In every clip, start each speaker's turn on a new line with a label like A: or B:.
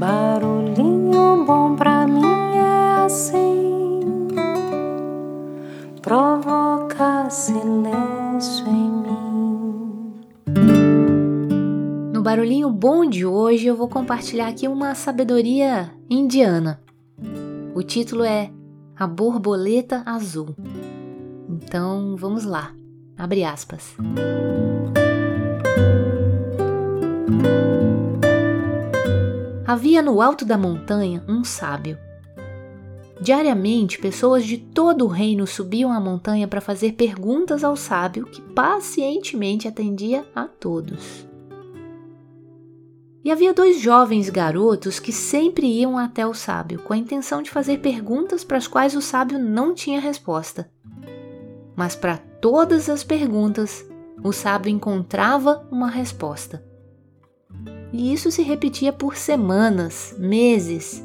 A: Barulhinho bom pra mim é assim, provoca silêncio em mim.
B: No barulhinho bom de hoje eu vou compartilhar aqui uma sabedoria indiana. O título é A Borboleta Azul. Então vamos lá. Abre aspas. Havia no alto da montanha um sábio. Diariamente, pessoas de todo o reino subiam a montanha para fazer perguntas ao sábio, que pacientemente atendia a todos. E havia dois jovens garotos que sempre iam até o sábio com a intenção de fazer perguntas para as quais o sábio não tinha resposta. Mas para todas as perguntas, o sábio encontrava uma resposta. E isso se repetia por semanas, meses.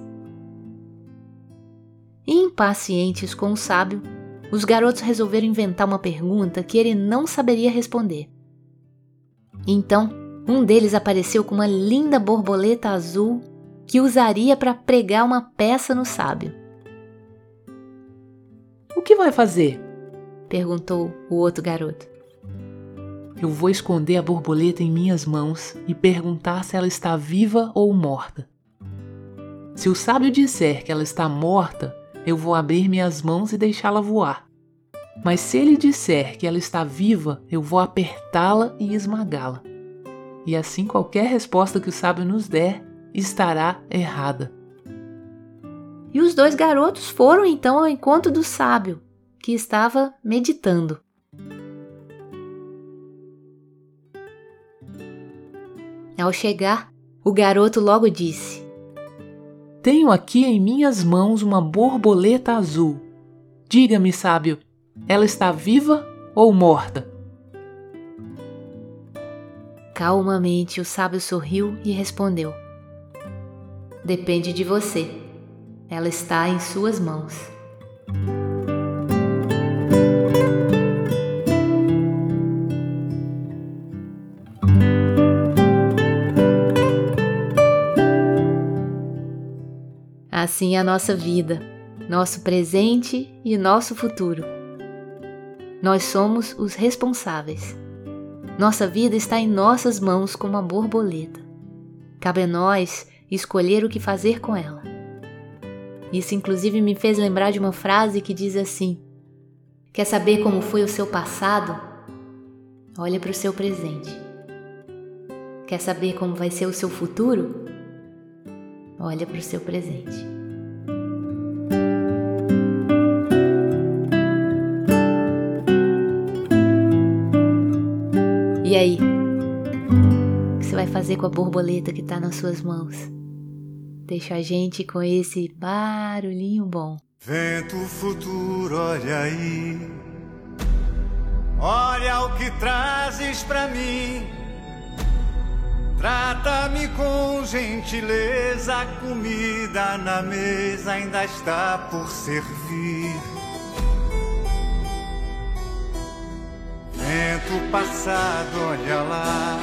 B: Impacientes com o sábio, os garotos resolveram inventar uma pergunta que ele não saberia responder. Então, um deles apareceu com uma linda borboleta azul que usaria para pregar uma peça no sábio.
C: O que vai fazer?
B: perguntou o outro garoto.
C: Eu vou esconder a borboleta em minhas mãos e perguntar se ela está viva ou morta. Se o sábio disser que ela está morta, eu vou abrir minhas mãos e deixá-la voar. Mas se ele disser que ela está viva, eu vou apertá-la e esmagá-la. E assim qualquer resposta que o sábio nos der estará errada.
B: E os dois garotos foram então ao encontro do sábio, que estava meditando. Ao chegar, o garoto logo disse:
C: Tenho aqui em minhas mãos uma borboleta azul. Diga-me, sábio, ela está viva ou morta?
B: Calmamente o sábio sorriu e respondeu: Depende de você. Ela está em suas mãos. Assim é a nossa vida, nosso presente e nosso futuro. Nós somos os responsáveis. Nossa vida está em nossas mãos como a borboleta. Cabe a nós escolher o que fazer com ela. Isso, inclusive, me fez lembrar de uma frase que diz assim: Quer saber como foi o seu passado? Olha para o seu presente. Quer saber como vai ser o seu futuro? Olha para o seu presente. E aí? O que você vai fazer com a borboleta que está nas suas mãos? Deixa a gente com esse barulhinho bom.
D: Vento futuro, olha aí. Olha o que trazes pra mim. Trata-me com gentileza, a comida na mesa ainda está por servir. Passado, olha lá.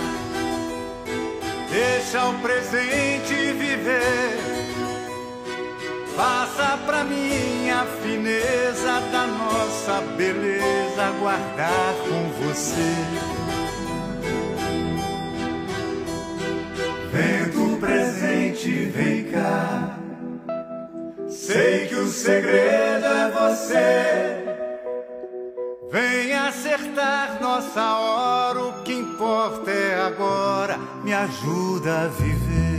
D: Deixa o presente viver. Passa pra mim a fineza da nossa beleza guardar com você. Vento presente, vem cá. Sei que o segredo é você. Nossa hora, o que importa é agora, me ajuda a viver.